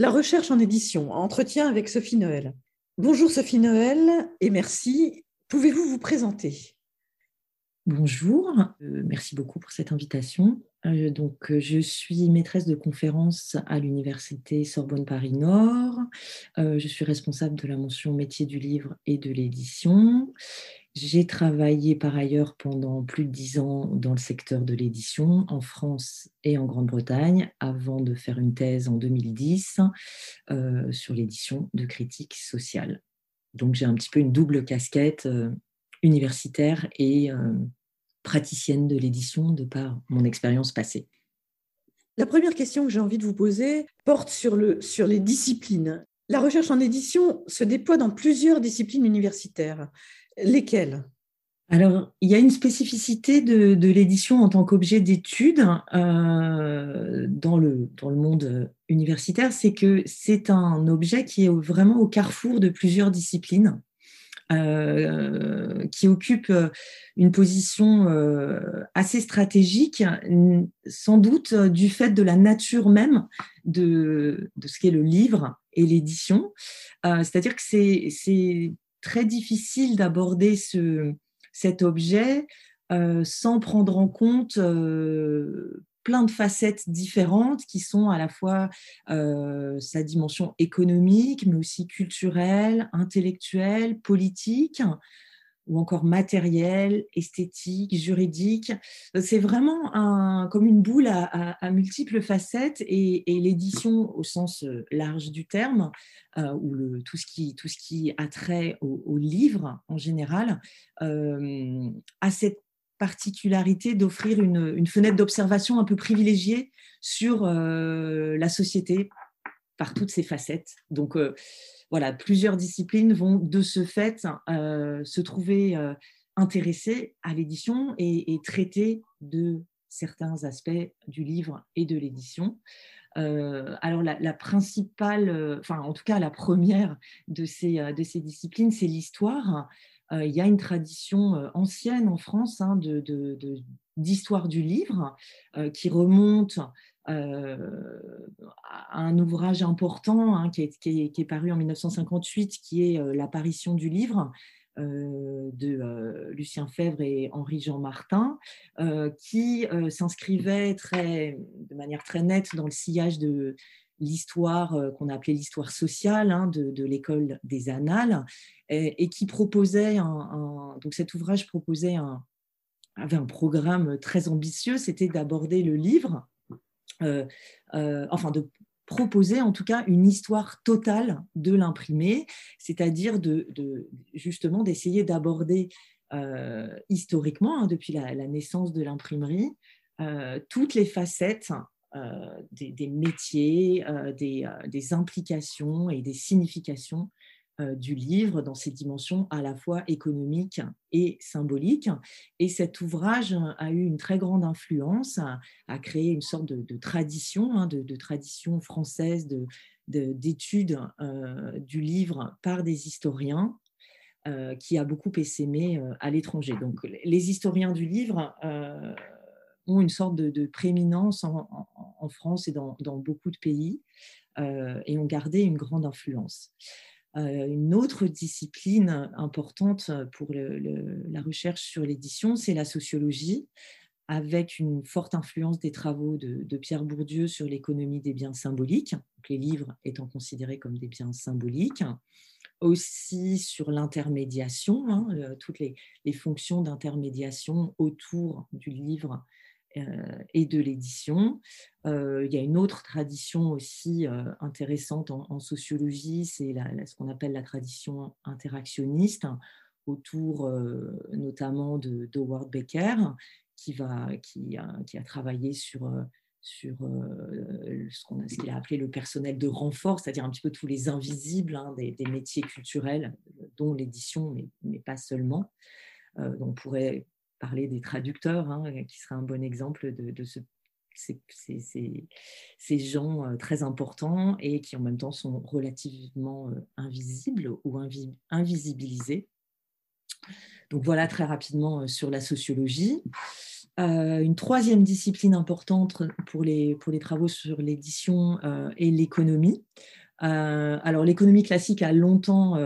La recherche en édition, entretien avec Sophie Noël. Bonjour Sophie Noël et merci. Pouvez-vous vous présenter? Bonjour, euh, merci beaucoup pour cette invitation. Euh, donc, euh, je suis maîtresse de conférence à l'université Sorbonne Paris Nord. je suis responsable de la mention métier du livre et de l'édition. J'ai travaillé par ailleurs pendant plus de dix ans dans le secteur de l'édition en France et en Grande-Bretagne avant de faire une thèse en 2010 sur l'édition de critiques sociales. Donc, j'ai un petit peu une double casquette universitaire et euh, praticienne de l'édition de par mon expérience passée. La première question que j'ai envie de vous poser porte sur, le, sur les disciplines. La recherche en édition se déploie dans plusieurs disciplines universitaires. Lesquelles alors, il y a une spécificité de, l'édition en tant qu'objet d'étude euh, dans, le, dans le monde universitaire, c'est que c'est un objet qui est vraiment au carrefour de plusieurs disciplines. Euh, qui occupe une position euh, assez stratégique, sans doute du fait de la nature même de, de ce qu'est le livre et l'édition. C'est-à-dire que c'est très difficile d'aborder ce, cet objet sans prendre en compte plein de facettes différentes qui sont à la fois euh, sa dimension économique, mais aussi culturelle, intellectuelle, politique ou encore matérielle, esthétique, juridique. C'est vraiment un, comme une boule à, multiples facettes et, l'édition au sens euh, large du terme, euh, ou le, tout, ce qui, tout ce qui a trait au, livre en général, euh, a cette particularité d'offrir une, fenêtre d'observation un peu privilégiée sur euh, la société par toutes ses facettes. Donc euh, voilà, plusieurs disciplines vont de ce fait euh, se trouver intéressées à l'édition et, traiter de certains aspects du livre et de l'édition. alors la, principale, enfin en tout cas la première de ces, de ces disciplines, c'est l'histoire. Euh, il y a une tradition euh, ancienne en France hein, d'histoire du livre euh, qui remonte à un ouvrage important hein, qui, est, paru en 1958, qui est l'apparition du livre de Lucien Fèvre et Henri-Jean Martin, qui s'inscrivait de manière très nette dans le sillage de, l'histoire euh, qu'on a appelée l'histoire sociale hein, de, l'école des annales, et, qui proposait un, donc cet ouvrage proposait un, avait un programme très ambitieux, c'était d'aborder le livre, euh, euh, enfin de proposer en tout cas une histoire totale de l'imprimé, c'est-à-dire de, justement d'essayer d'aborder historiquement, hein, depuis la, naissance de l'imprimerie, toutes les facettes euh, des, métiers, euh, euh, des, implications et des significations du livre dans ses dimensions à la fois économiques et symboliques. Et cet ouvrage a eu une très grande influence, a, créé une sorte de, tradition, hein, de, tradition française d'études du livre par des historiens. qui a beaucoup essaimé à l'étranger. Donc, les historiens du livre ont une sorte de, prééminence en, France et dans, beaucoup de pays euh, et ont gardé une grande influence. Euh, une autre discipline importante pour la recherche sur l'édition, c'est la sociologie, avec une forte influence des travaux de, Pierre Bourdieu sur l'économie des biens symboliques, les livres étant considérés comme des biens symboliques. Aussi sur l'intermédiation, hein, euh, toutes les, fonctions d'intermédiation autour du livre euh, et de l'édition. Euh, il y a une autre tradition aussi euh, intéressante en, sociologie, c'est ce qu'on appelle la tradition interactionniste, autour notamment de d'Howard Becker, qui, va, qui, a, qui a travaillé sur sur ce qu'il a appelé le personnel de renfort, c'est-à-dire un petit peu tous les invisibles hein, des, métiers culturels, dont l'édition, mais, pas seulement. on pourrait parler des traducteurs, hein, qui serait un bon exemple de, ce, ces, gens euh, très importants et qui en même temps sont relativement euh, invisibles ou invisibilisés. Donc voilà très rapidement euh, sur la sociologie. une troisième discipline importante pour les, pour les travaux sur l'édition est l'économie. Alors l'économie classique a longtemps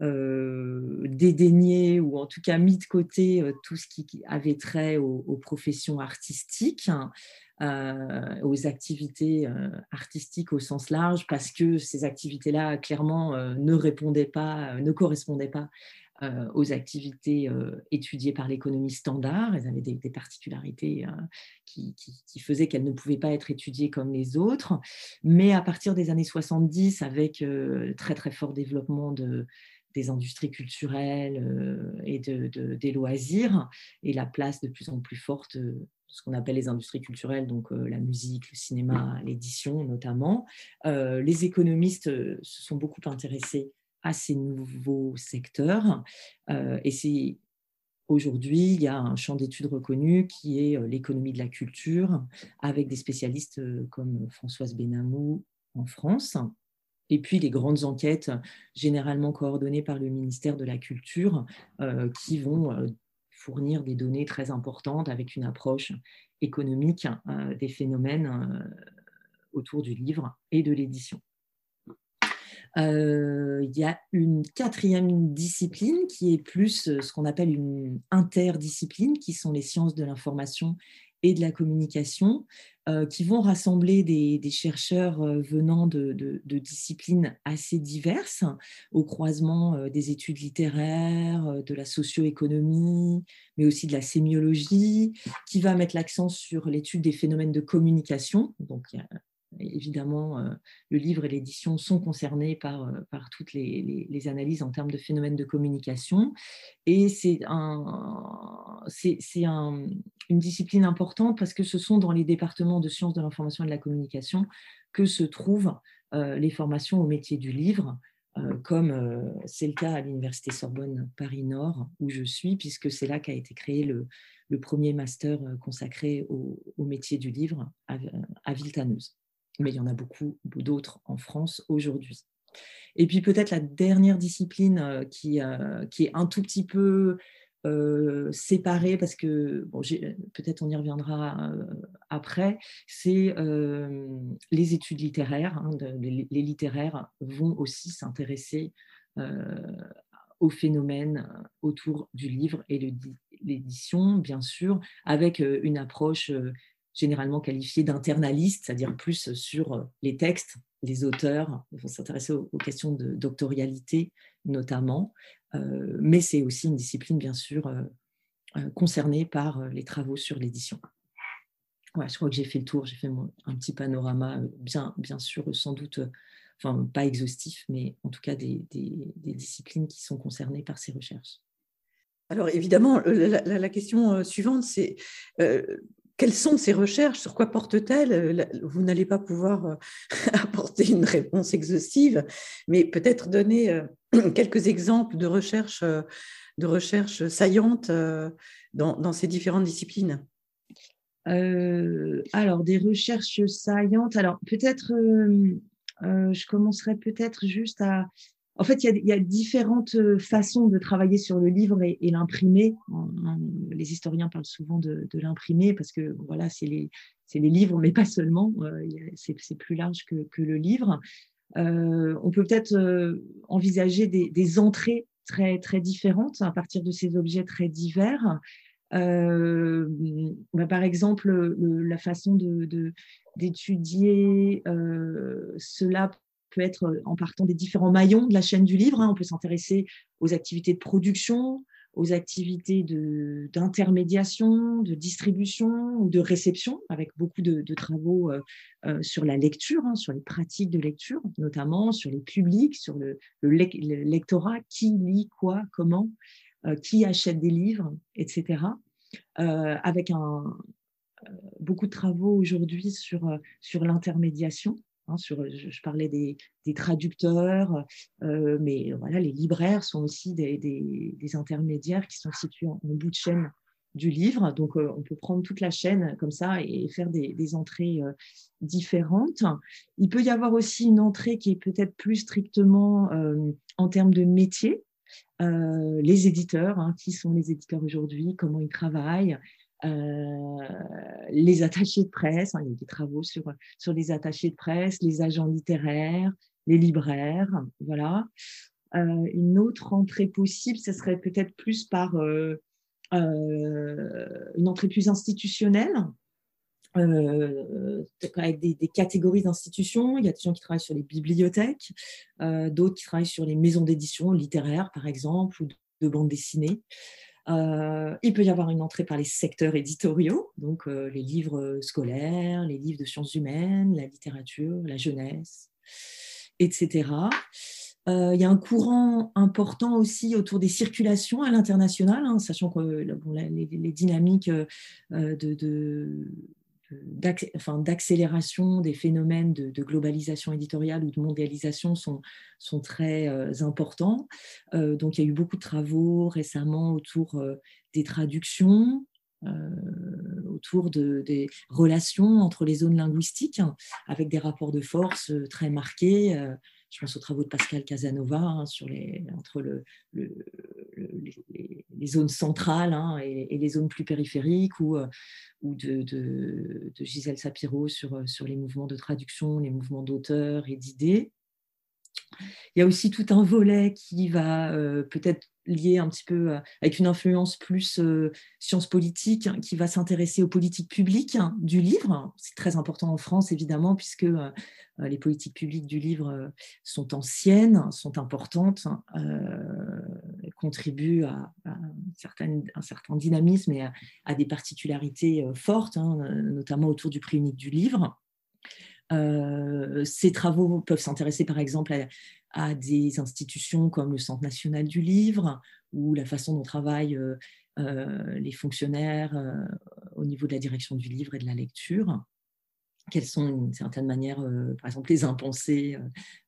dédaigné ou en tout cas mis de côté tout ce qui avait trait aux professions artistiques. Euh, aux activités euh, artistiques au sens large parce que ces activités-là clairement euh, ne répondaient pas, ne correspondaient pas aux activités étudiées par l'économie standard. Elles avaient des, particularités qui, qui, faisaient qu'elles ne pouvaient pas être étudiées comme les autres. Mais à partir des années 70, avec le très très fort développement de, des industries culturelles et de, des loisirs et la place de plus en plus forte ce qu'on appelle les industries culturelles, donc euh, la musique, le cinéma, l'édition notamment. Euh, les économistes euh, se sont beaucoup intéressés à ces nouveaux secteurs et c'est Aujourd'hui, il y a un champ d'études reconnu qui est l'économie de la culture, avec des spécialistes comme Françoise Benamou en France, et puis les grandes enquêtes, généralement coordonnées par le ministère de la Culture, qui vont fournir des données très importantes avec une approche économique euh, des phénomènes euh, autour du livre et de l'édition. Euh, il y a une quatrième discipline qui est plus ce qu'on appelle une interdiscipline, qui sont les sciences de l'information et de la communication, euh, qui vont rassembler des, chercheurs euh, venant de, disciplines assez diverses, au croisement euh, des études littéraires, de la socio-économie, mais aussi de la sémiologie, qui va mettre l'accent sur l'étude des phénomènes de communication. Donc, il y a évidemment, euh, le livre et l'édition sont concernés par, euh, toutes les, analyses en termes de phénomènes de communication. Et c'est un, c'est, un, une discipline importante parce que ce sont dans les départements de sciences de l'information et de la communication que se trouvent euh, les formations au métier du livre. comme c'est le cas à l'Université Sorbonne Paris-Nord, où je suis, puisque c'est là qu'a été créé le, premier master consacré au, métier du livre à, à mais il y en a beaucoup d'autres en France aujourd'hui. Et puis peut-être la dernière discipline euh, qui, euh, qui est un tout petit peu euh, séparée, parce que bon, peut-être on y reviendra après, c'est les études littéraires. Hein, les, littéraires vont aussi s'intéresser aux phénomènes autour du livre et l'édition, bien sûr, avec une approche généralement qualifiés d'internalistes, c'est-à-dire plus sur euh, les textes, les auteurs, il faut s'intéresser aux, questions de doctorialité notamment, euh, mais c'est aussi une discipline bien sûr euh, concernée par les travaux sur l'édition. Ouais, je crois que j'ai fait le tour, j'ai fait un petit panorama, bien, bien sûr, sans doute, enfin pas exhaustif, mais en tout cas des, disciplines qui sont concernées par ces recherches. Alors évidemment, la, question suivante, c'est quelles sont ces recherches? Sur quoi portent-elles euh, Vous n'allez pas pouvoir euh, apporter une réponse exhaustive, mais peut-être donner euh, quelques exemples de recherches, de recherches saillantes dans, ces différentes disciplines? alors, des recherches saillantes. Alors, peut-être, je commencerai peut-être juste à, en fait, il y, a, différentes euh, façons de travailler sur le livre et, l'imprimer. Les historiens parlent souvent de, l'imprimer parce que voilà, c'est les, livres, mais pas seulement. Euh, c'est plus large que, le livre. Euh, on peut peut-être envisager des, entrées très, très différentes à partir de ces objets très divers. Bah, par exemple, la façon d'étudier cela peut être euh, en partant des différents maillons de la chaîne du livre. Hein. On peut s'intéresser aux activités de production, aux activités d'intermédiation, de, distribution ou de réception, avec beaucoup de, travaux euh, euh, sur la lecture, hein, sur les pratiques de lecture, notamment sur les publics, sur le, lectorat, qui lit quoi, comment, qui achète des livres, etc. avec un, beaucoup de travaux aujourd'hui sur, sur l'intermédiation Hein, sur, je, parlais des, traducteurs, euh, mais voilà, les libraires sont aussi des, intermédiaires qui sont situés en, bout de chaîne du livre. Donc, euh, on peut prendre toute la chaîne comme ça et faire des, entrées euh, différentes. Il peut y avoir aussi une entrée qui est peut-être plus strictement en termes de métier. les éditeurs, hein, qui sont les éditeurs aujourd'hui, comment ils travaillent, les attachés de presse, hein, il y a des travaux sur, sur les attachés de presse, les agents littéraires, les libraires, voilà. une autre entrée possible, ce serait peut-être plus par une entrée plus institutionnelle, euh, avec des, catégories d'institutions. Il y a des gens qui travaillent sur les bibliothèques, euh, d'autres qui travaillent sur les maisons d'édition littéraires, par exemple, ou de, de bande dessinée. Euh, il peut y avoir une entrée par les secteurs éditoriaux, donc les livres scolaires, les livres de sciences humaines, la littérature, la jeunesse, etc. il y a un courant important aussi autour des circulations à l'international, hein, sachant que les, dynamiques de d'accélération des phénomènes de, globalisation éditoriale ou de mondialisation sont, sont très euh, importants. Euh, donc, il y a eu beaucoup de travaux récemment autour euh, des traductions, autour de, des relations entre les zones linguistiques, avec des rapports de force très marqués je pense aux travaux de Pascal Casanova hein, sur les, entre le, les, zones centrales hein, et, les zones plus périphériques, ou, euh, ou de, de, Gisèle Sapiro sur, euh, sur les mouvements de traduction, les mouvements d'auteurs et d'idées. Il y a aussi tout un volet qui va euh, peut-être lié un petit peu avec une influence plus sciences politiques qui va s'intéresser aux politiques publiques du livre. C'est très important en France, évidemment, puisque les politiques publiques du livre sont anciennes, sont importantes, contribuent à, un, certain, dynamisme et à, des particularités fortes, hein, notamment autour du prix unique du livre. ces travaux peuvent s'intéresser par exemple à, des institutions comme le Centre national du livre ou la façon dont travaillent euh, euh, les fonctionnaires euh, au niveau de la direction du livre et de la lecture. Quelles sont, d'une certaine manière, par exemple, les impensés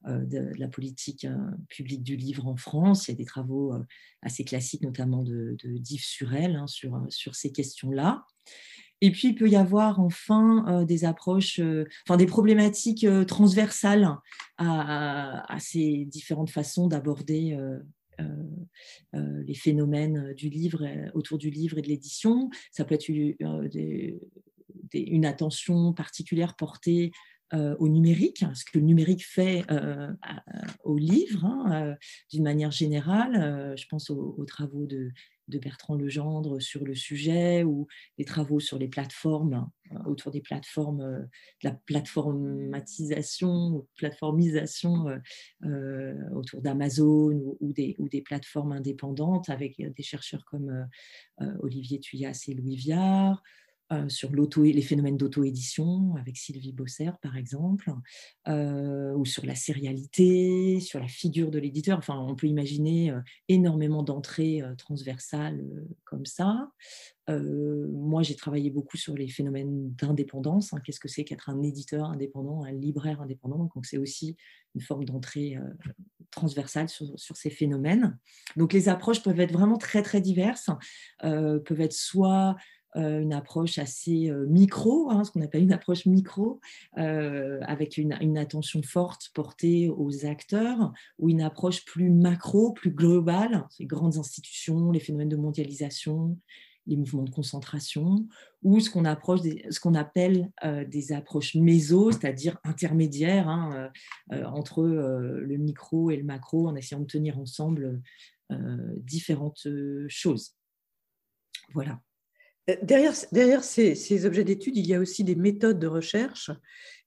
de, la politique publique du livre en France Il y a des travaux assez classiques, notamment de, de Surel, hein, sur, ces questions-là. Et puis, il peut y avoir enfin euh, des approches, euh, enfin des problématiques euh, transversales à, ces différentes façons d'aborder les phénomènes du livre, autour du livre et de l'édition. Ça peut être une attention particulière portée au numérique, ce que le numérique fait au livre, hein, d'une manière générale. je pense aux travaux de Bertrand Legendre sur le sujet ou des travaux sur les plateformes, euh, autour des plateformes, euh, de la plateformatisation, plateformisation euh, autour d'Amazon ou, des, ou des plateformes indépendantes avec des chercheurs comme Olivier Tuyas et Louis Viard. Sur les phénomènes d'auto-édition avec Sylvie Bosser, par exemple, ou sur la sérialité, sur la figure de l'éditeur. Enfin, on peut imaginer énormément d'entrées transversales comme ça. moi, j'ai travaillé beaucoup sur les phénomènes d'indépendance. Hein. Qu'est-ce que c'est qu'être un éditeur indépendant, un libraire indépendant? Donc, c'est aussi une forme d'entrée transversale sur, sur, ces phénomènes. Donc, les approches peuvent être vraiment très, très diverses. peuvent être soit une approche assez euh, micro, hein, ce qu'on appelle une approche micro, euh, avec une, attention forte portée aux acteurs, ou une approche plus macro, plus globale, les grandes institutions, les phénomènes de mondialisation, les mouvements de concentration, ou ce qu'on appelle des approches méso, c'est-à-dire intermédiaires hein, entre le micro et le macro, en essayant de tenir ensemble différentes choses. Voilà. Euh, derrière, ces, objets d'étude, il y a aussi des méthodes de recherche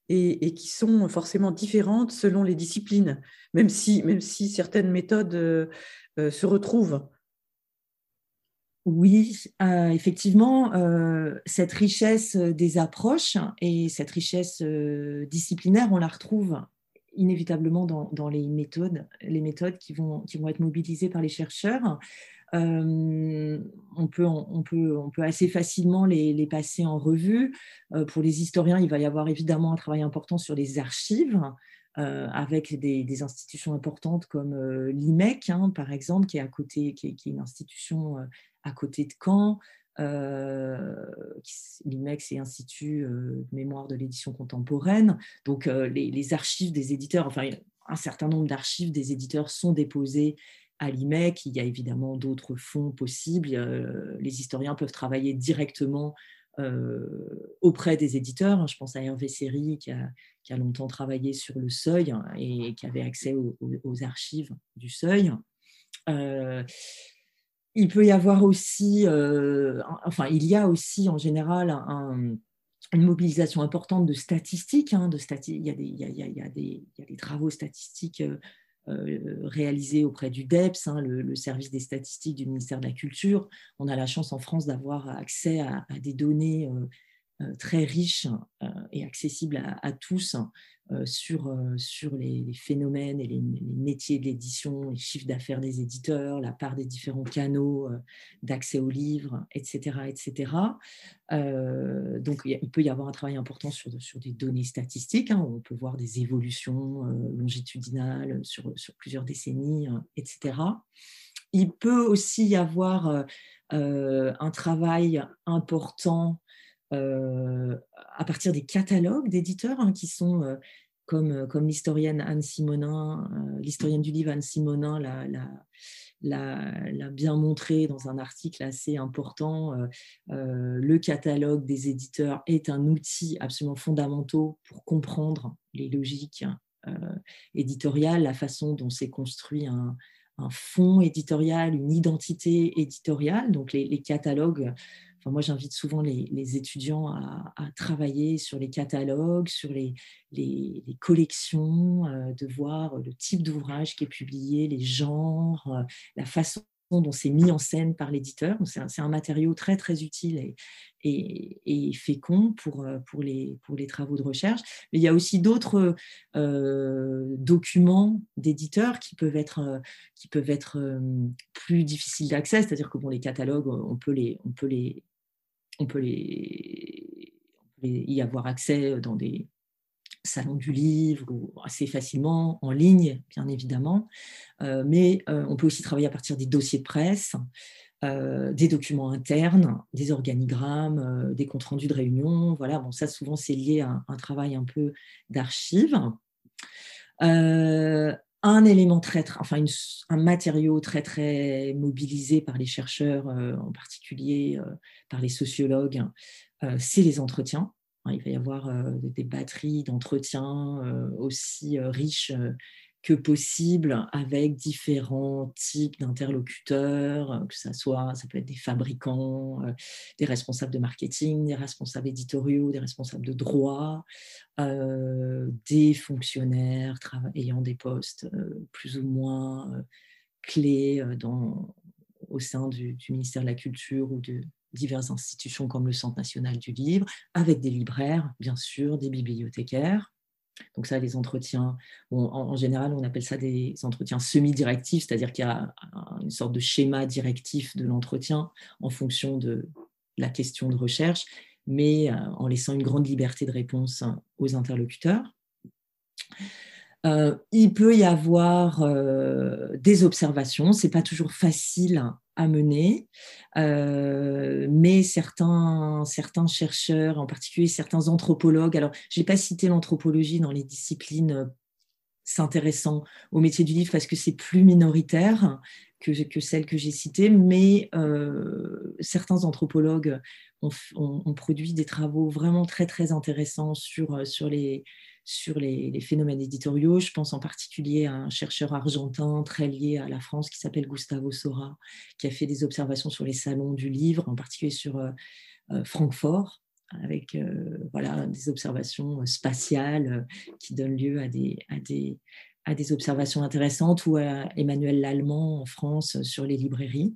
et, qui sont forcément différentes selon les disciplines, même si, même si certaines méthodes euh, euh, se retrouvent. Oui, effectivement, cette richesse des approches et cette richesse disciplinaire, on la retrouve inévitablement dans, les méthodes, les méthodes qui vont, qui vont être mobilisées par les chercheurs. Euh, on, peut, on, peut, on peut assez facilement les, passer en revue. Euh, pour les historiens, il va y avoir évidemment un travail important sur les archives. Euh, avec des, institutions importantes comme l'IMEC, hein, par exemple, qui est à côté, qui est, une institution à côté de Caen. L'IMEC, c'est Institut de mémoire de l'édition contemporaine. Donc, les, les, archives des éditeurs, enfin, un certain nombre d'archives des éditeurs sont déposées à l'IMEC. Il y a évidemment d'autres fonds possibles. les historiens peuvent travailler directement auprès des éditeurs. Je pense à Hervé Séry qui a, longtemps travaillé sur le seuil et qui avait accès aux, archives du seuil. Il peut y avoir aussi, enfin, il y a aussi en général une mobilisation importante de statistiques. Il, y a des, travaux statistiques euh, réalisé auprès du DEPS, hein, le, service des statistiques du ministère de la Culture. On a la chance en France d'avoir accès à, des données euh, euh, très riches et accessibles à tous euh, sur, euh, sur les, phénomènes et les, métiers de l'édition, les chiffres d'affaires des éditeurs, la part des différents canaux euh, d'accès aux livres, etc. etc. donc, il peut y avoir un travail important sur, sur des données statistiques. Hein, on peut voir des évolutions longitudinales sur, sur plusieurs décennies, etc. Il peut aussi y avoir un travail important à partir des catalogues d'éditeurs hein, qui sont comme, euh, comme l'historienne Anne Simonin, euh, l'historienne du livre Anne Simonin l'a bien montré dans un article assez important, euh, le catalogue des éditeurs est un outil absolument fondamental pour comprendre les logiques éditoriales, la façon dont s'est construit un, fonds éditorial, une identité éditoriale. Donc les catalogues moi, j'invite souvent les, étudiants à, travailler sur les catalogues, sur les, collections, euh, de voir le type d'ouvrage qui est publié, les genres, euh, la façon dont c'est mis en scène par l'éditeur. C'est un, matériau très, très utile et, fécond pour, euh, pour, les, travaux de recherche. Mais il y a aussi d'autres documents d'éditeurs qui peuvent être, plus difficiles d'accès, c'est-à-dire que bon, les catalogues, on peut les, on peut, y avoir accès dans des salons du livre assez facilement, en ligne, bien évidemment. Euh, mais euh, on peut aussi travailler à partir des dossiers de presse, euh, des documents internes, des organigrammes, des comptes rendus de réunion. Voilà, bon, ça souvent c'est lié à un, travail un peu d'archives un élément très, enfin un matériau très très mobilisé par les chercheurs, euh, en particulier euh, par les sociologues, euh, c'est les entretiens. Hein, il va y avoir des batteries d'entretiens aussi riches que possible avec différents types d'interlocuteurs, euh, que ça soit, ça peut être des fabricants, euh, des responsables de marketing, des responsables éditoriaux, des responsables de droit, euh, des fonctionnaires ayant des postes plus ou moins clés au sein du, ministère de la Culture ou de diverses institutions comme le Centre national du livre, avec des libraires, bien sûr, des bibliothécaires. Donc ça, les entretiens, en, général, on appelle ça des entretiens semi-directifs, c'est-à-dire qu'il y a une sorte de schéma directif de l'entretien en fonction de la question de recherche, mais euh, en laissant une grande liberté de réponse aux interlocuteurs. Euh, il peut y avoir euh, des observations, c'est pas toujours facile à mener, euh, mais certains, certains chercheurs, en particulier certains anthropologues, alors je n'ai pas cité l'anthropologie dans les disciplines s'intéressant au métier du livre parce que c'est plus minoritaire que, que celle que j'ai citée, mais certains anthropologues ont, ont, produit des travaux vraiment très très intéressants sur, sur les, sur les, phénomènes éditoriaux. Je pense en particulier à un chercheur argentin très lié à la France qui s'appelle Gustavo Sora, qui a fait des observations sur les salons du livre, en particulier sur euh, euh, Francfort, avec euh, voilà, des observations spatiales qui donnent lieu à des, à des, à des observations intéressantes, ou à Emmanuel Lallemand en France sur les librairies.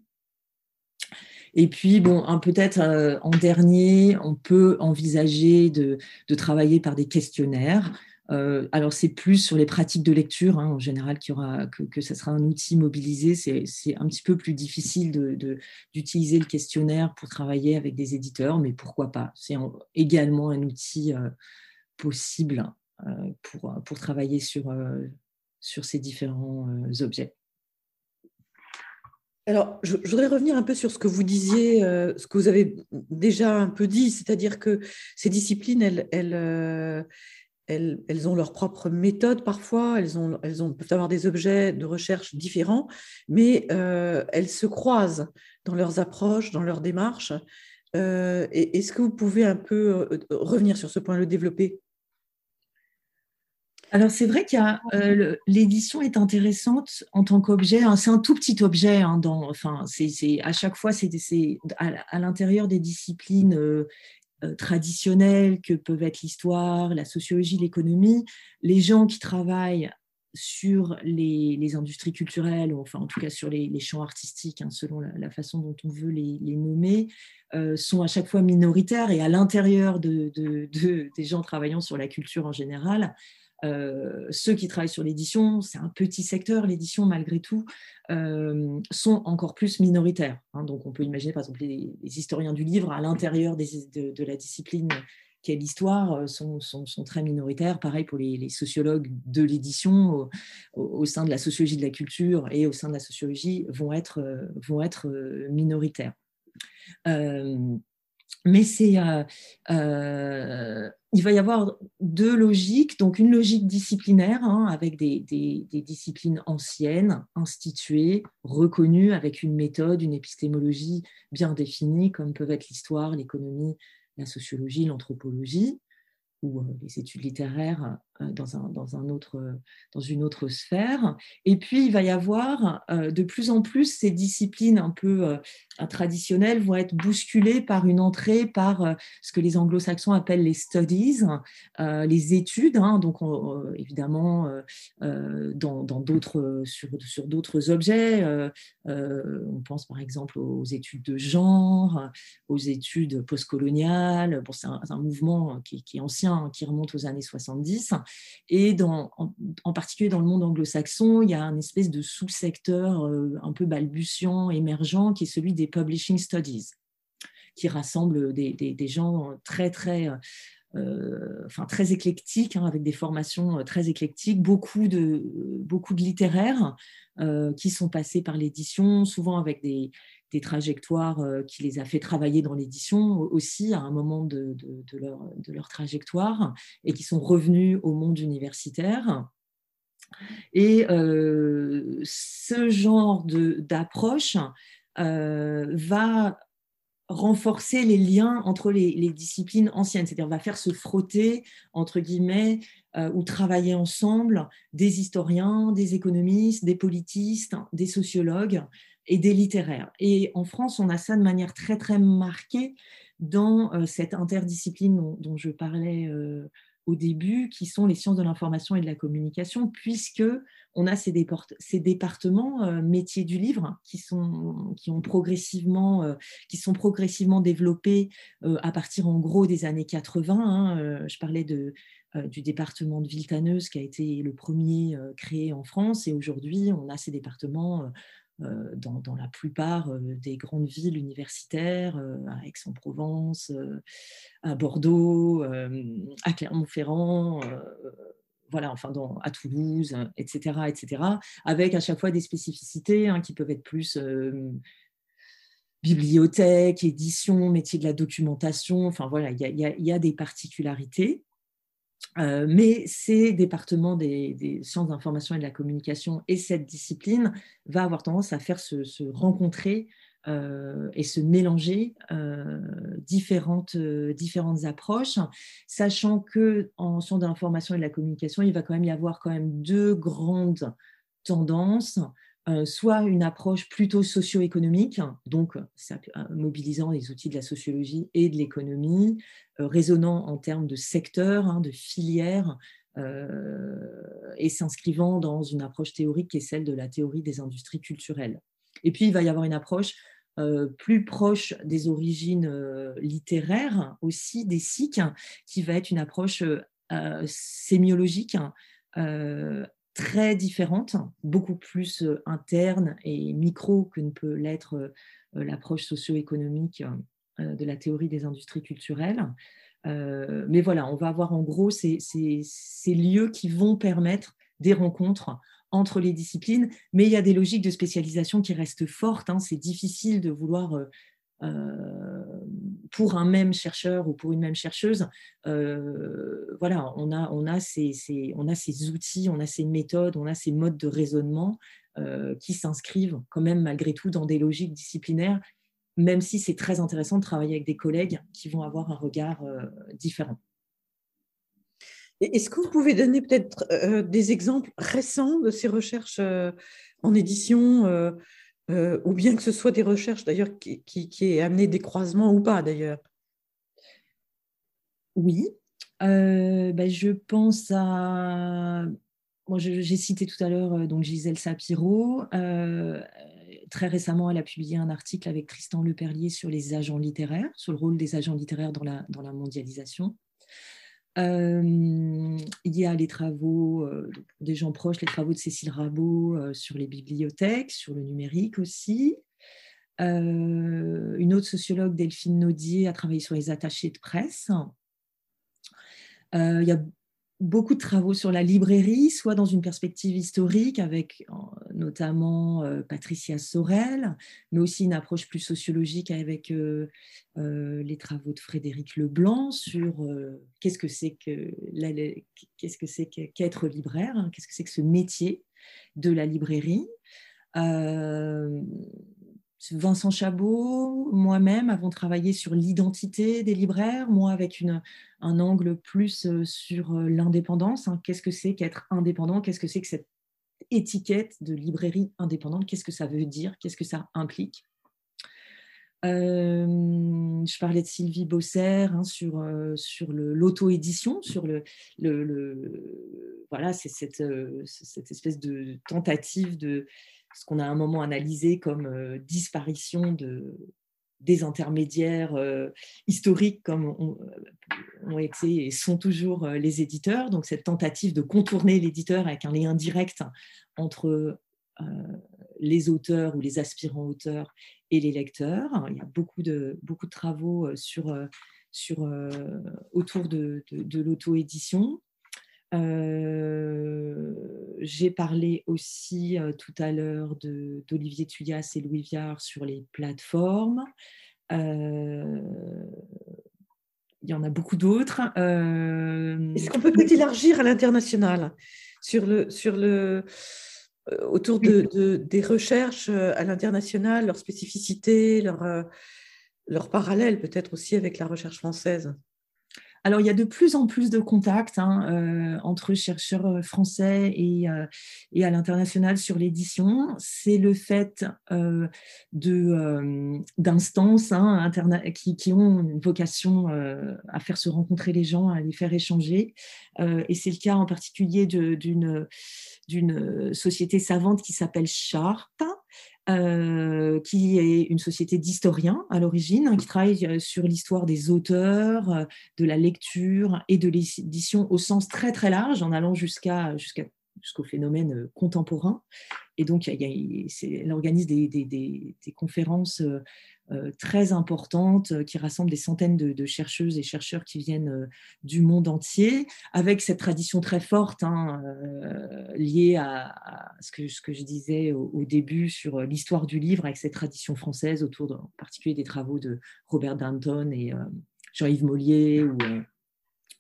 Et puis, bon, peut-être euh, en dernier, on peut envisager de, travailler par des questionnaires. Euh, alors, c'est plus sur les pratiques de lecture, hein, en général, que, que ça sera un outil mobilisé. C'est un petit peu plus difficile d'utiliser le questionnaire pour travailler avec des éditeurs, mais pourquoi pas? C'est également un outil euh, possible pour, travailler sur ces différents objets. Alors, je, voudrais revenir un peu sur ce que vous disiez, euh, ce que vous avez déjà un peu dit, c'est-à-dire que ces disciplines, elles, elles, euh, ont leur propre méthode parfois, elles, ont, elles peuvent avoir des objets de recherche différents, mais elles se croisent dans leurs approches, dans leurs démarches. Est-ce que vous pouvez un peu revenir sur ce point, le développer? Alors c'est vrai que euh, l'édition est intéressante en tant qu'objet. Hein. c'est un tout petit objet. Hein, dans, enfin, c'est à chaque fois c'est à, l'intérieur des disciplines euh, euh, traditionnelles que peuvent être l'histoire, la sociologie, l'économie. Les gens qui travaillent sur les, industries culturelles, ou enfin en tout cas sur les, champs artistiques, hein, selon la, façon dont on veut les, nommer, sont à chaque fois minoritaires et à l'intérieur de, des gens travaillant sur la culture en général, euh, ceux qui travaillent sur l'édition, c'est un petit secteur, l'édition malgré tout, euh, sont encore plus minoritaires. Hein. donc on peut imaginer par exemple les, historiens du livre à l'intérieur de, la discipline qu'est l'histoire euh, sont, très minoritaires. Pareil pour les, sociologues de l'édition au, sein de la sociologie de la culture et au sein de la sociologie vont être minoritaires. Mais c'est il va y avoir deux logiques. Donc, une logique disciplinaire hein, avec des, disciplines anciennes, instituées, reconnues, avec une méthode, une épistémologie bien définie, comme peuvent être l'histoire, l'économie, la sociologie, l'anthropologie ou euh, les études littéraires euh, dans, un, dans, un autre, dans une autre sphère. Et puis, il va y avoir euh, de plus en plus ces disciplines un peu traditionnelles vont être bousculées par une entrée par ce que les anglo-saxons appellent les studies, les études, hein. donc évidemment dans d'autres, sur, sur d'autres objets. on pense par exemple aux études de genre, aux études postcoloniales. Bon, c'est un, mouvement qui, qui est ancien, qui remonte aux années 70 et en, particulier dans le monde anglo-saxon, il y a un espèce de sous-secteur euh, un peu balbutiant, émergent, qui est celui des Publishing Studies, qui rassemble des, gens très, très... Euh, enfin, très éclectiques, hein, avec des formations euh, très éclectiques, beaucoup de, beaucoup de littéraires qui sont passés par l'édition, souvent avec des, des trajectoires euh, qui les a fait travailler dans l'édition aussi à un moment de, leur, trajectoire et qui sont revenus au monde universitaire. Et euh, ce genre d'approche euh, va renforcer les liens entre les, disciplines anciennes, c'est-à-dire va faire se frotter, entre guillemets, ou travailler ensemble des historiens, des économistes, des politistes, des sociologues, et des littéraires. Et en France, on a ça de manière très, très marquée dans euh, cette interdiscipline dont, je parlais euh, au début, qui sont les sciences de l'information et de la communication, puisque on a ces, départements euh, métiers du livre qui sont, qui ont progressivement, qui sont progressivement développés à partir en gros des années 80. Hein, je parlais de, du département de Villetaneuse qui a été le premier créé en France et aujourd'hui on a ces départements euh, dans, la plupart euh, des grandes villes universitaires, euh, à Aix-en-Provence, à Bordeaux, à Clermont-Ferrand voilà, enfin à Toulouse, etc., etc., avec à chaque fois des spécificités hein, qui peuvent être plus bibliothèque, édition, métier de la documentation, enfin voilà, il y, a, des particularités. Euh, mais ces départements des, sciences d'information et de la communication et cette discipline va avoir tendance à faire se, rencontrer euh, et se mélanger euh, différentes, différentes approches, sachant que en sciences de l'information et de la communication, il va quand même y avoir quand même deux grandes tendances. Euh, soit une approche plutôt socio-économique, donc euh, mobilisant les outils de la sociologie et de l'économie, euh, raisonnant en termes de secteur, hein, de filière, et s'inscrivant dans une approche théorique qui est celle de la théorie des industries culturelles. Et puis, il va y avoir une approche plus proche des origines littéraires, aussi des SIC, qui va être une approche sémiologique, très différente, beaucoup plus euh, interne et micro que ne peut l'être euh, euh, l'approche socio-économique de la théorie des industries culturelles. mais voilà, on va avoir en gros ces, lieux qui vont permettre des rencontres entre les disciplines, mais il y a des logiques de spécialisation qui restent fortes. Hein. C'est difficile de vouloir pour un même chercheur ou pour une même chercheuse, voilà, on a, on, a ces, on a ces outils, on a ces méthodes, on a ces modes de raisonnement qui s'inscrivent quand même malgré tout dans des logiques disciplinaires même si c'est très intéressant de travailler avec des collègues qui vont avoir un regard euh, différent. Est-ce que vous pouvez donner peut-être euh, des exemples récents de ces recherches euh, en édition, ou bien que ce soit des recherches d'ailleurs qui, qui, aient amené des croisements ou pas d'ailleurs. Oui, ben, je pense à j'ai cité tout à l'heure donc Gisèle Sapiro. Très récemment, elle a publié un article avec Tristan Leperlier sur les agents littéraires, sur le rôle des agents littéraires dans la, dans la mondialisation. Euh, il y a les travaux euh, des gens proches, les travaux de Cécile Rabot euh, sur les bibliothèques, sur le numérique aussi. une autre sociologue, Delphine Naudier, a travaillé sur les attachés de presse. il y a beaucoup de travaux sur la librairie, soit dans une perspective historique avec notamment euh, Patricia Sorel, mais aussi une approche plus sociologique avec euh, euh, les travaux de Frédéric Leblanc sur qu'est-ce que c'est qu'être libraire, hein, qu'est-ce que c'est que ce métier de la librairie. Vincent Chabot, moi-même avons travaillé sur l'identité des libraires, moi avec un angle plus euh, sur euh, l'indépendance. Hein. Qu'est-ce que c'est qu'être indépendant? Qu'est-ce que c'est que cette étiquette de librairie indépendante? Qu'est-ce que ça veut dire? Qu'est-ce que ça implique? Euh, je parlais de Sylvie Bosser hein, sur, l'auto-édition, sur le, voilà, c'est cette, espèce de tentative de, ce qu'on a à un moment analysé comme euh, disparition de, des intermédiaires euh, historiques comme ont, ont, été et sont toujours euh, les éditeurs. Donc cette tentative de contourner l'éditeur avec un lien direct entre les auteurs ou les aspirants auteurs et les lecteurs. Il y a beaucoup de, beaucoup de travaux sur, sur, autour de, de l'auto-édition. J'ai parlé aussi tout à l'heure d'Olivier Tuyas et Louis Viard sur les plateformes. Il y en a beaucoup d'autres. Est-ce qu'on peut peut-être élargir à l'international? Sur le, sur le, autour de, des recherches à l'international, leurs spécificités, leurs leur parallèles peut-être aussi avec la recherche française? Alors, il y a de plus en plus de contacts hein, euh, entre chercheurs euh, français et, euh, et à l'international sur l'édition. C'est le fait d'instances hein, qui, qui, ont une vocation à faire se rencontrer les gens, à les faire échanger. et c'est le cas en particulier d'une, société savante qui s'appelle Charte euh, qui est une société d'historiens à l'origine, hein, qui travaille euh, sur l'histoire des auteurs, euh, de la lecture et de l'édition au sens très très large, en allant jusqu'à jusqu'à jusqu'au phénomène contemporain. Et donc, elle organise des, conférences euh, très importante euh, qui rassemble des centaines de, chercheuses et chercheurs qui viennent euh, du monde entier, avec cette tradition très forte hein, liée à, ce, que, je disais au, début sur l'histoire du livre, avec cette tradition française autour en particulier des travaux de Robert Danton et Jean-Yves Mollier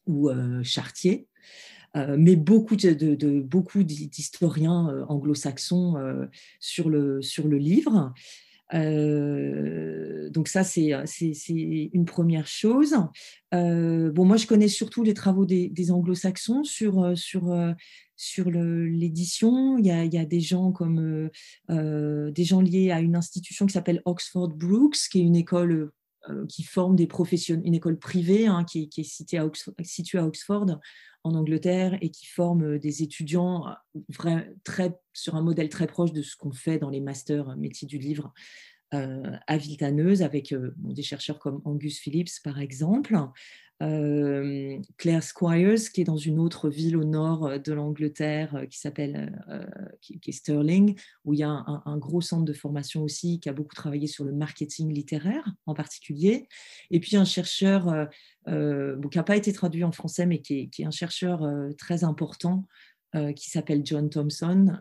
ou Chartier. Mais beaucoup de, beaucoup d'historiens anglo-saxons sur, le, sur le livre. Euh, donc ça, c'est une première chose. Euh, bon, moi, je connais surtout les travaux des, anglo-saxons sur, euh, sur, sur l'édition. Il, il, y a des gens comme des gens liés à une institution qui s'appelle Oxford Brooks, qui est une école qui forme des une école privée hein, qui, est située à, Oxford, située à Oxford en Angleterre et qui forme des étudiants très, sur un modèle très proche de ce qu'on fait dans les masters métiers du livre euh, à Viltaneuse avec euh, des chercheurs comme Angus Phillips par exemple. Euh, Claire Squires, qui est dans une autre ville au nord de l'Angleterre qui s'appelle qui, est Stirling, où il y a un, gros centre de formation aussi qui a beaucoup travaillé sur le marketing littéraire en particulier. Et puis un chercheur qui n'a pas été traduit en français, mais qui est, un chercheur très important qui s'appelle John Thompson,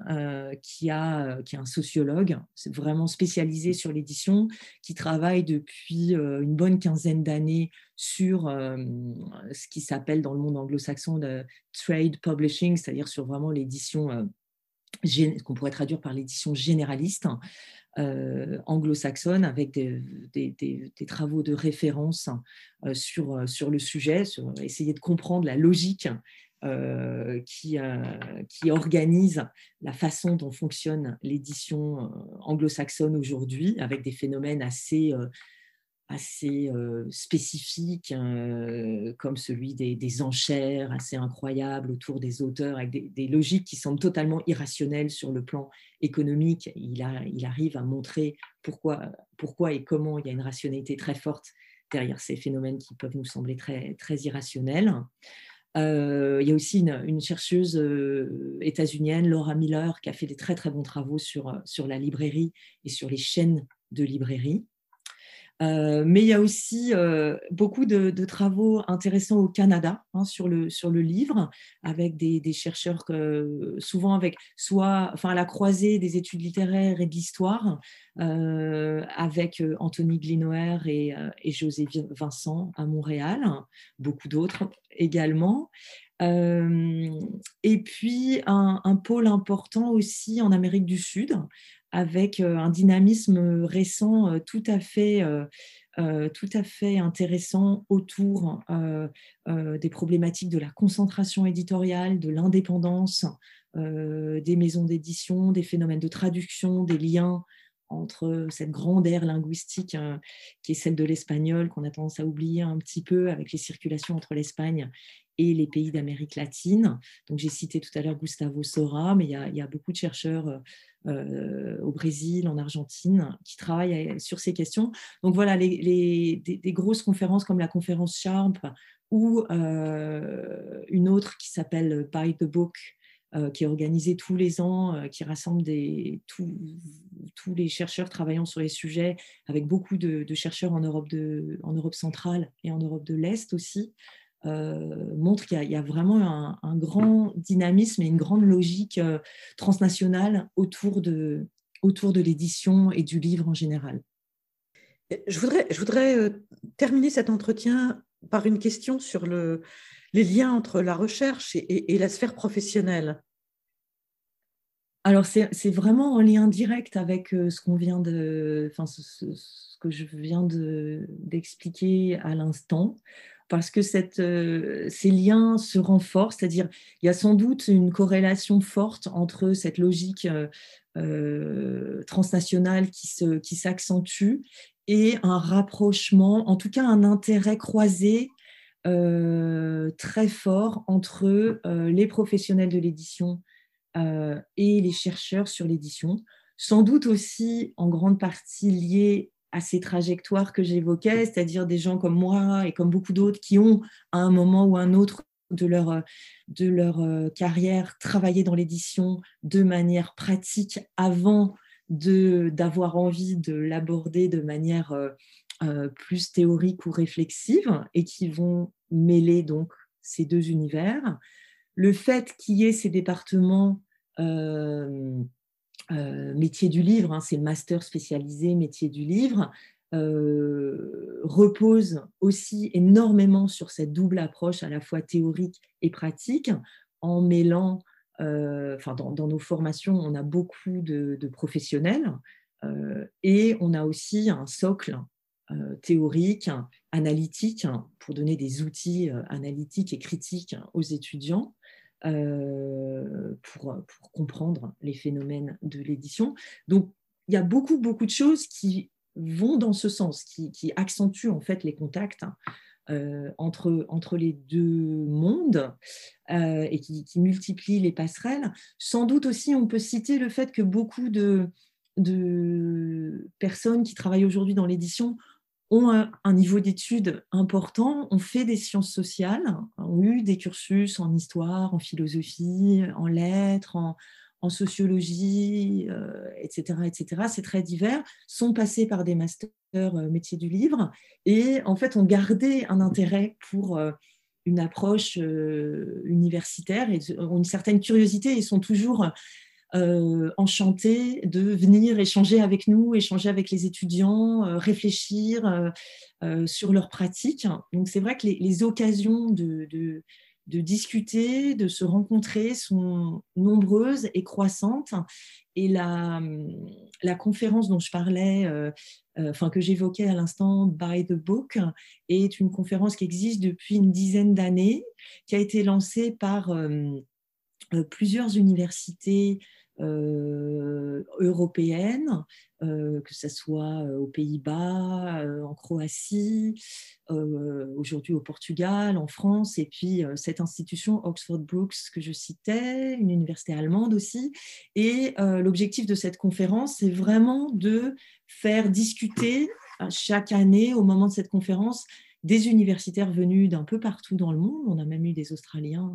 qui, a, qui est un sociologue, vraiment spécialisé sur l'édition, qui travaille depuis une bonne quinzaine d'années sur ce qui s'appelle dans le monde anglo-saxon le trade publishing, c'est-à-dire sur vraiment l'édition qu'on pourrait traduire par l'édition généraliste euh, anglo-saxonne avec des, travaux de référence euh, sur, euh, sur le sujet, sur essayer de comprendre la logique qui, qui, organise la façon dont fonctionne l'édition anglo-saxonne aujourd'hui, avec des phénomènes assez assez euh, spécifiques, hein, comme celui des, enchères assez incroyables autour des auteurs, avec des, logiques qui semblent totalement irrationnelles sur le plan économique. Il, il arrive à montrer pourquoi, pourquoi et comment il y a une rationalité très forte derrière ces phénomènes qui peuvent nous sembler très, très irrationnels. Euh, il y a aussi une, chercheuse euh, états-unienne, Laura Miller, qui a fait des très très bons travaux sur, sur la librairie et sur les chaînes de librairie. Euh, mais il y a aussi euh, beaucoup de, travaux intéressants au Canada hein, sur, le, sur le livre, avec des, chercheurs souvent avec soit enfin, à la croisée des études littéraires et de l'histoire, euh, avec Anthony Glinoer et, et, José Vincent à Montréal, beaucoup d'autres également. et puis un, un, pôle important aussi en Amérique du Sud, avec euh, un dynamisme récent euh, fait, euh, tout à fait intéressant autour des problématiques de la concentration éditoriale, de l'indépendance des maisons d'édition, des phénomènes de traduction, des liens entre cette grande ère linguistique qui est celle de l'espagnol, qu'on a tendance à oublier un petit peu avec les circulations entre l'Espagne et les pays d'Amérique latine. Donc j'ai cité tout à l'heure Gustavo Sora, mais il y a, beaucoup de chercheurs euh, au Brésil, en Argentine, qui travaillent sur ces questions. Donc voilà, les, des, grosses conférences comme la conférence Sharp ou euh, une autre qui s'appelle Buy the Book, euh, qui est organisée tous les ans, qui rassemble tous, les chercheurs travaillant sur les sujets, avec beaucoup de, chercheurs en Europe, de, en Europe centrale et en Europe de l'Est aussi. Euh, montre qu'il y, a vraiment un, grand dynamisme et une grande logique euh, transnationale autour de, autour de l'édition et du livre en général. Je voudrais, je voudrais euh, terminer cet entretien par une question sur le, les liens entre la recherche et, la sphère professionnelle. Alors, c'est vraiment en lien direct avec ce qu'on vient de, enfin, ce, que je viens d'expliquer à l'instant parce que euh, ces liens se renforcent, c'est-à-dire il y a sans doute une corrélation forte entre cette logique euh, euh, transnationale qui, se, qui s'accentue et un rapprochement, en tout cas un intérêt croisé très fort entre les professionnels de l'édition et les chercheurs sur l'édition, sans doute aussi en grande partie lié à ces trajectoires que j'évoquais, c'est-à-dire des gens comme moi et comme beaucoup d'autres qui ont, à un moment ou un autre de leur, de leur euh, carrière, travaillé dans l'édition de manière pratique avant d'avoir envie de l'aborder de manière euh, euh, plus théorique ou réflexive et qui vont mêler donc ces deux univers. Le fait qu'il y ait ces départements euh, métier du livre, hein, c'est le master spécialisé métier du livre, euh, repose aussi énormément sur cette double approche à la fois théorique et pratique, en mêlant, euh, enfin dans, nos formations, on a beaucoup de, professionnels et on a aussi un socle théorique, analytique, pour donner des outils analytiques et critiques aux étudiants. Euh, pour, comprendre les phénomènes de l'édition. Donc, il y a beaucoup, beaucoup de choses qui vont dans ce sens, qui, accentuent en fait les contacts euh, entre, entre les deux mondes euh, et qui, qui, multiplient les passerelles. Sans doute aussi, on peut citer le fait que beaucoup de, de personnes qui travaillent aujourd'hui dans l'édition ont un, niveau d'études important, ont fait des sciences sociales, ont eu des cursus en histoire, en philosophie, en lettres, en, sociologie, etc. Euh, etc. C'est très divers, sont passés par des masters euh, métiers du livre et en fait ont gardé un intérêt pour, euh, une approche universitaire et ont une certaine curiosité et sont toujours enchantés de venir échanger avec nous, échanger avec les étudiants, réfléchir sur leurs pratiques. Donc c'est vrai que les, occasions de, discuter, de se rencontrer sont nombreuses et croissantes. Et la, la conférence dont je parlais, euh, euh, enfin que j'évoquais à l'instant, By the Book, est une conférence qui existe depuis une dizaine d'années, qui a été lancée par euh, plusieurs universités euh, européennes, euh, que ce soit euh, aux Pays-Bas, en Croatie, aujourd'hui au Portugal, en France, et puis cette institution Oxford Brooks que je citais, une université allemande aussi. Et l'objectif de cette conférence, c'est vraiment de faire discuter chaque année, au moment de cette conférence, des universitaires venus d'un peu partout dans le monde, on a même eu des Australiens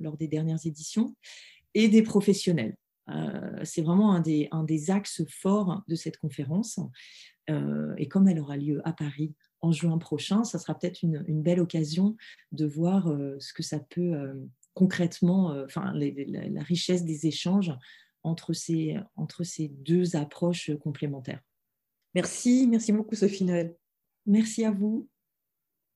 lors des dernières éditions, et des professionnels. Euh, c'est vraiment un des, un des, axes forts de cette conférence. Euh, et comme elle aura lieu à Paris en juin prochain, ça sera peut-être une, belle occasion de voir euh, ce que ça peut concrètement, enfin, la, richesse des échanges entre ces, entre ces deux approches complémentaires. Merci, merci beaucoup Sophie Noël. Merci à vous.